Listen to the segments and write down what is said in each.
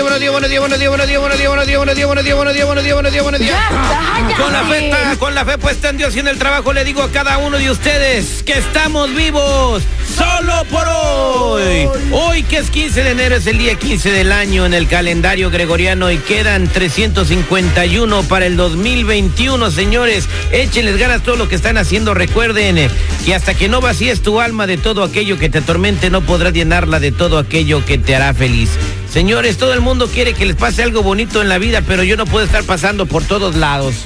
Días, buenos días, buenos días, buenos días, buenos días, buenos días, buenos días, buenos días, buenos días, buenos días, buenos buenos buenos. Con la fe, con la fe puesta en Dios y en el trabajo le digo a cada uno de ustedes que estamos vivos solo por hoy. Hoy que es 15 de enero es el día 15 del año en el calendario gregoriano y quedan 351 para el 2021, señores. Échenles ganas todo lo que están haciendo. Recuerden que hasta que no vacíes tu alma de todo aquello que te atormente, no podrás llenarla de todo aquello que te hará feliz. Señores, todo el mundo quiere que les pase algo bonito en la vida, pero yo no puedo estar pasando por todos lados.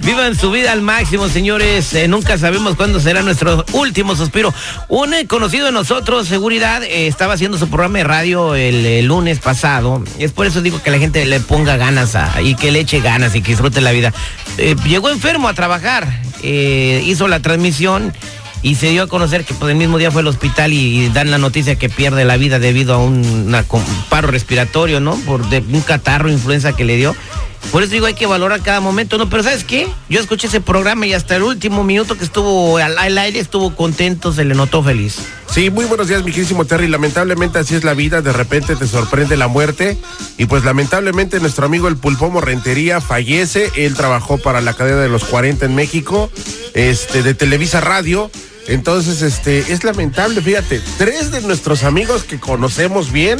Vivan su vida al máximo, señores. Eh, nunca sabemos cuándo será nuestro último suspiro. Un eh, conocido de nosotros, seguridad, eh, estaba haciendo su programa de radio el, el lunes pasado. Es por eso digo que la gente le ponga ganas a- y que le eche ganas y que disfrute la vida. Llegó enfermo a trabajar, hizo la transmisión y se dio a conocer que pues, el mismo día fue al hospital y, dan la noticia que pierde la vida debido a un paro respiratorio, ¿no? Por un catarro, influenza que le dio. Por eso digo, hay que valorar cada momento, ¿no? Pero ¿sabes qué? Yo escuché ese programa y hasta el último minuto que estuvo al, aire estuvo contento, se le notó feliz. Sí, muy buenos días, mi queridísimo Terry. Lamentablemente así es la vida, de repente te sorprende la muerte. Y pues lamentablemente nuestro amigo el Pulpomo Rentería fallece. Él trabajó para la cadena de los 40 en México, este, de Televisa Radio. Entonces, este, es lamentable, fíjate, tres de nuestros amigos que conocemos bien,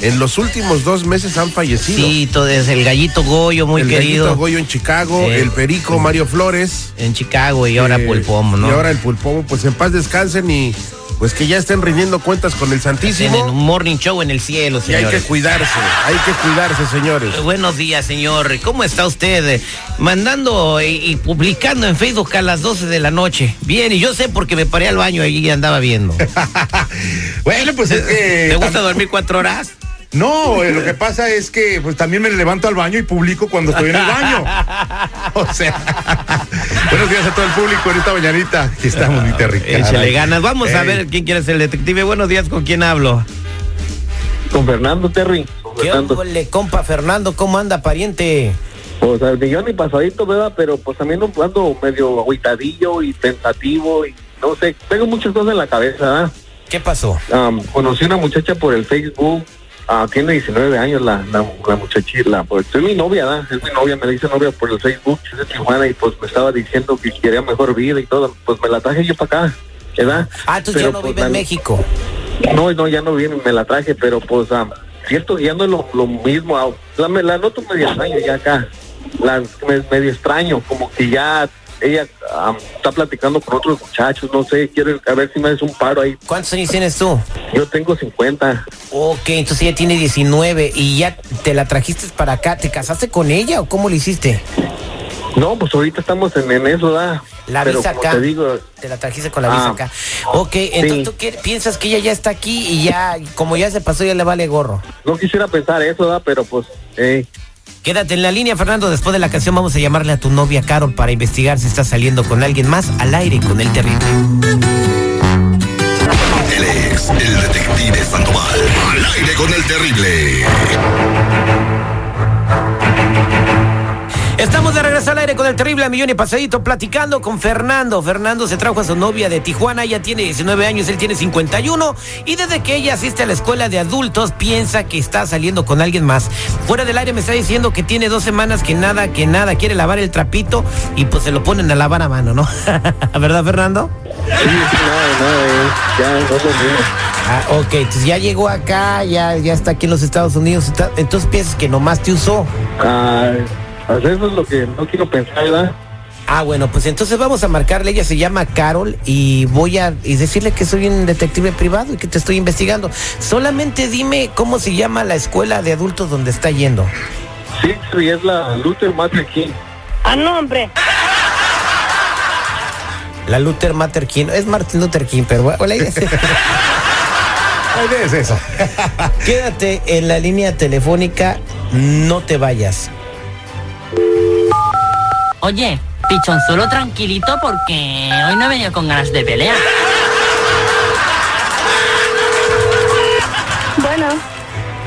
en los últimos dos meses han fallecido. Sí, todo es el gallito Goyo, muy el querido. Gallito Goyo en Chicago, el Perico Mario Flores. En Chicago y ahora eh, Pulpomo, ¿no? Y ahora el Pulpomo, pues en paz descansen y pues que ya estén rindiendo cuentas con el Santísimo. Tienen un morning show en el cielo, Y hay señores. que cuidarse, hay que cuidarse, señores. Buenos días, señor. ¿Cómo está usted? Eh, Mandando y, y publicando en Facebook a las 12 de la noche. Bien, y yo sé porque me paré al baño allí y andaba viendo. Bueno, pues es que. ¿Te gusta dormir cuatro horas? No, eh, lo que pasa es que pues también me levanto al baño y publico cuando estoy en el baño. O sea, buenos días a todo el público en esta mañanita. Aquí estamos, mi. Échale ganas. Vamos a ver quién quiere ser el detective. Buenos días, ¿con quién hablo? Con Fernando Terry. Con ¿Qué Fernando. le compa Fernando? ¿Cómo anda, pariente? Pues al millón y pasadito, ¿verdad? Pero pues también ando medio agüitadillo y pensativo y no sé, tengo muchas cosas en la cabeza, ¿verdad? ¿Qué pasó? Am, conocí una muchacha por el Facebook, ah, tiene 19 años la, la, la muchachita, pues es mi novia, ¿verdad? Es mi novia, me dice novia por el Facebook, es de Tijuana y pues me estaba diciendo que quería mejor vida y todo, pues me la traje yo para acá, ¿verdad? Ah, entonces ya Pero, no pues, vive en la- México. No, no, ya no viene, me la traje, pero pues ah, cierto, ya no es lo, lo mismo. ah, La, me la noto medio extraño ya acá. La, me- medio extraño, como que ya ella ah, está platicando con otros muchachos, no sé, quiere a ver si me haces un paro ahí. ¿Cuántos años tienes tú? Yo tengo 50. Ok, entonces ella tiene 19 y ya te la trajiste para acá. ¿Te casaste con ella o cómo le hiciste? No, pues ahorita estamos en, en eso, ¿verdad? La Pero visa acá. te digo, Te la trajiste con la visa Ah. acá. Ok, entonces Sí. tú qué- piensas que ella ya está aquí y ya, como ya se pasó, ya le vale gorro. no quisiera pensar eso, ¿verdad? Pero pues, eh, Quédate en la línea, Fernando. Después de la canción vamos a llamarle a tu novia Carol para investigar si está saliendo con alguien más al aire con el terrible. Él es el detective Sandoval. Al aire con el terrible. Estamos de regreso al aire con el terrible millón y pasadito platicando con Fernando. Fernando se trajo a su novia de Tijuana, ella tiene 19 años, él tiene 51 y desde que ella asiste a la escuela de adultos piensa que está saliendo con alguien más. Fuera del aire me está diciendo que tiene dos semanas que nada, que nada, quiere lavar el trapito y pues se lo ponen a lavar a mano, ¿no? ¿Verdad, Fernando? sí, sí, no, no, eh, ya no lo. Ah, ok, entonces ya llegó acá, ya, ya está aquí en los Estados Unidos, está- entonces piensas que nomás te usó. Ah, pues eso es lo que no quiero pensar, ¿verdad? Ah, bueno, pues entonces vamos a marcarle. Ella se llama Carol y voy a y decirle que soy un detective privado y que te estoy investigando. Solamente dime cómo se llama la escuela de adultos donde está yendo. Sí, sí, es la Luther Matter King. Ah, no, hombre. La Luther Matter King. Es Martin Luther King, pero bueno, ella se- La idea es eso. Quédate en la línea telefónica, no te vayas. Oye, pichonzuelo tranquilito porque hoy no he venido con ganas de pelear. Bueno,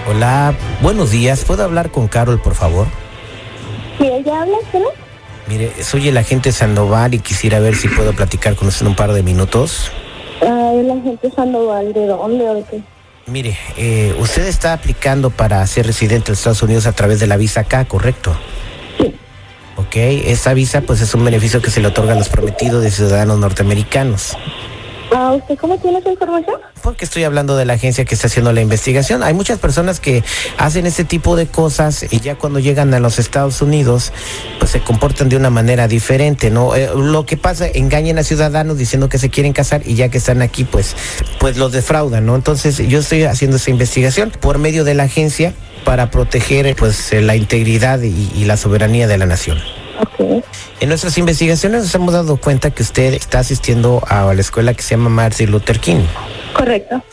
Hola, buenos días. ¿Puedo hablar con Carol, por favor? si ella habla, ¿sí? no? Mire, soy el agente Sandoval y quisiera ver si puedo platicar con usted un par de minutos. Ay, la gente Sandoval, ¿de dónde o de qué? Mire, eh, usted está aplicando para ser residente de Estados Unidos a través de la visa K, ¿correcto? Ok, esa visa pues es un beneficio que se le otorga a los prometidos de ciudadanos norteamericanos. Ah, ¿usted cómo tiene esa información? Porque estoy hablando de la agencia que está haciendo la investigación. Hay muchas personas que hacen este tipo de cosas y ya cuando llegan a los Estados Unidos, pues se comportan de una manera diferente, ¿no? Eh, lo que pasa, engañan a ciudadanos diciendo que se quieren casar y ya que están aquí, pues, pues los defraudan, ¿no? Entonces yo estoy haciendo esa investigación por medio de la agencia para proteger, pues, la integridad y, y la soberanía de la nación. En nuestras investigaciones nos hemos dado cuenta que usted está asistiendo a la escuela que se llama Martin Luther King. Correcto.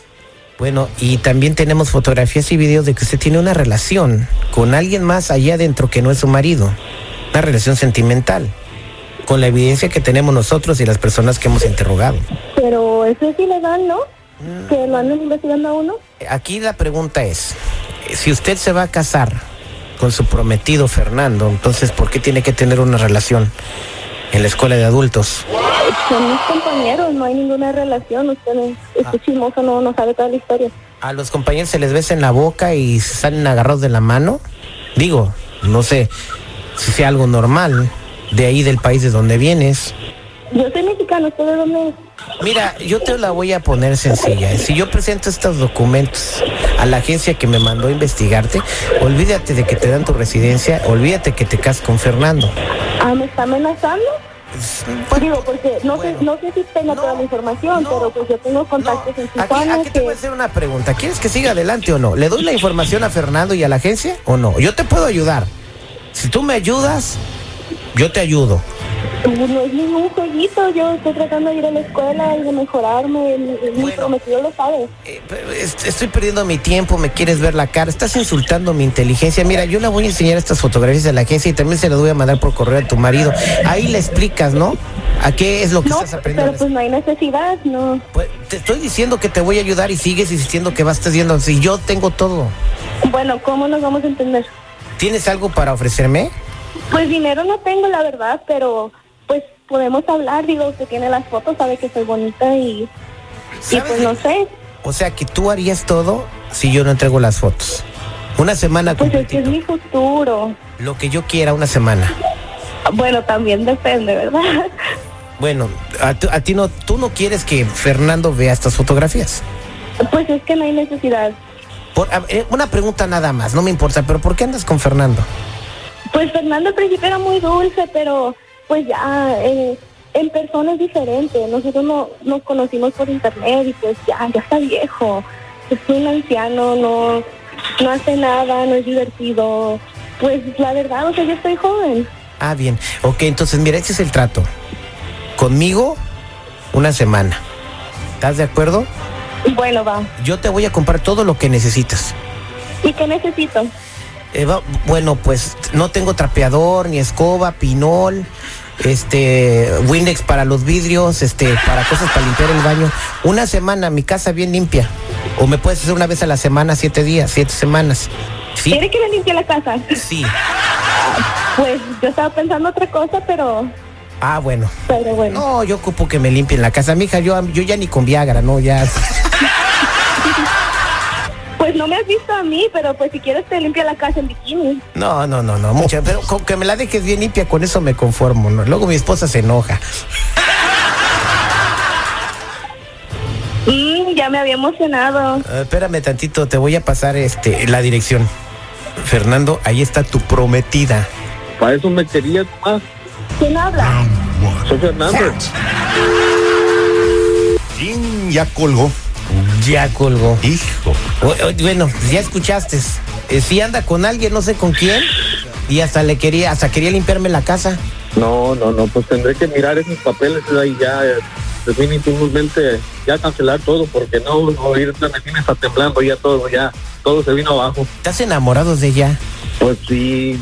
Bueno, y también tenemos fotografías y videos de que usted tiene una relación con alguien más allá adentro que no es su marido. Una relación sentimental. Con la evidencia que tenemos nosotros y las personas que hemos interrogado. Pero eso es ilegal, ¿no? Que lo anden investigando a uno. Aquí la pregunta es, si usted se va a casar con su prometido Fernando, entonces ¿por qué tiene que tener una relación en la escuela de adultos? Son mis compañeros, no hay ninguna relación. Usted es, este chismoso no, no sabe toda la historia. ¿A los compañeros se les besa en la boca y se salen agarrados de la mano? Digo, no sé si sea algo normal de ahí del país de donde vienes. Yo soy mexicano, ¿usted de dónde es? Mira, yo te la voy a poner sencilla. Si yo presento estos documentos a la agencia que me mandó a investigarte, olvídate de que te dan tu residencia, olvídate que te casas con Fernando. Ah, ¿me está amenazando? Bueno, Digo, porque no bueno. sé no sé si tenga No, toda la información, no, pero pues yo tengo contactos en Aquí, Tijuana aquí te voy a hacer una pregunta. ¿Quieres que siga adelante o no? ¿Le doy la información a Fernando y a la agencia o no? Yo te puedo ayudar. Si tú me ayudas, yo te ayudo. No es ningún jueguito, yo estoy tratando de ir a la escuela y de mejorarme, mi, Bueno. prometido lo sabe. Eh, Estoy perdiendo mi tiempo, me quieres ver la cara, estás insultando mi inteligencia. Mira, yo le voy a enseñar estas fotografías a la agencia y también se las voy a mandar por correo a tu marido. Ahí le explicas, ¿no? ¿A qué es lo que No, estás aprendiendo? pero pues no hay necesidad, no. Pues, te estoy diciendo que te voy a ayudar y sigues insistiendo que vas a estar diciendo, si yo tengo todo. Bueno, ¿cómo nos vamos a entender? ¿Tienes algo para ofrecerme? Pues dinero no tengo, la verdad, pero pues podemos hablar, digo, usted tiene las fotos, sabe que soy bonita y, y pues no sé, O sea, que tú harías todo si yo no entrego las fotos. Una semana pues es que es mi futuro. Lo que yo quiera, una semana. Bueno, también depende, ¿verdad? Bueno, a, a ti no, tú no quieres que Fernando vea estas fotografías. Pues es que no hay necesidad. Por, a- una pregunta nada más, no me importa, pero ¿por qué andas con Fernando? Pues Fernando al principio era muy dulce, pero pues ya eh, en persona es diferente. Nosotros no, nos conocimos por internet y pues ya, ya está viejo. Es un anciano, no, no hace nada, no es divertido. Pues la verdad, o sea, yo estoy joven. Ah, bien. Ok, entonces mira, ese es el trato. Conmigo, una semana. ¿Estás de acuerdo? Bueno, va. Yo te voy a comprar todo lo que necesitas. ¿Y qué necesito? Eh, va- bueno, pues no tengo trapeador, ni escoba, pinol, este, Windex para los vidrios, este, para cosas para limpiar el baño. Una semana, mi casa bien limpia. O me puedes hacer una vez a la semana, siete días, siete semanas. ¿Sí? ¿Quiere que le limpie la casa? Sí. Pues yo estaba pensando otra cosa, pero, Ah, bueno. pero bueno. No, yo ocupo que me limpien la casa. Mija, yo, yo ya ni con Viagra, ¿no? Ya. Pues no me has visto a mí, pero pues si quieres te limpia la casa en bikini. No, no, no, no, mucha. Pero con que me la dejes bien limpia, con eso me conformo, ¿no? Luego mi esposa se enoja. Mm, ya me había emocionado. Ah, espérame tantito, te voy a pasar este la dirección. Fernando, ahí está tu prometida. Para eso me querías más. ¿Quién habla? Soy Fernando. Ya colgó. Ya colgó. Hijo. O- o- bueno, ya escuchaste. Eh, si anda con alguien, no sé con quién, y hasta le quería, hasta quería limpiarme la casa. No, no, no, pues tendré que mirar esos papeles ahí ya. eh, definitivamente ya cancelar todo porque no, no ahorita me tiene está temblando ya todo, ya todo se vino abajo. ¿Estás enamorado de ella? Pues sí,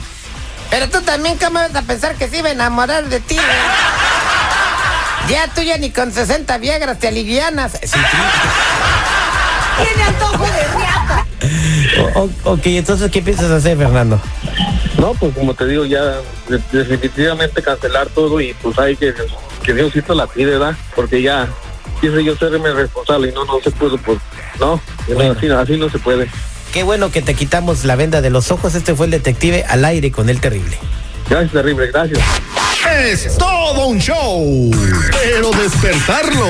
Pero tú también, ¿cómo vas a pensar que se iba a enamorar de ti? güey? Ya tú ya ni con 60 viegras te alivianas. Tiene antojo de riata. O- o- ok, entonces, ¿qué piensas hacer, Fernando? no, pues como te digo, ya de- definitivamente cancelar todo y pues hay que, que Diosito la pide, ¿verdad? Porque ya quise yo serme responsable y no, no se pudo, pues no, Bueno. así, así no se puede. Qué bueno que te quitamos la venda de los ojos. Este fue el detective al aire con el terrible. Gracias, terrible, gracias. Es todo un show. Pero despertarlo.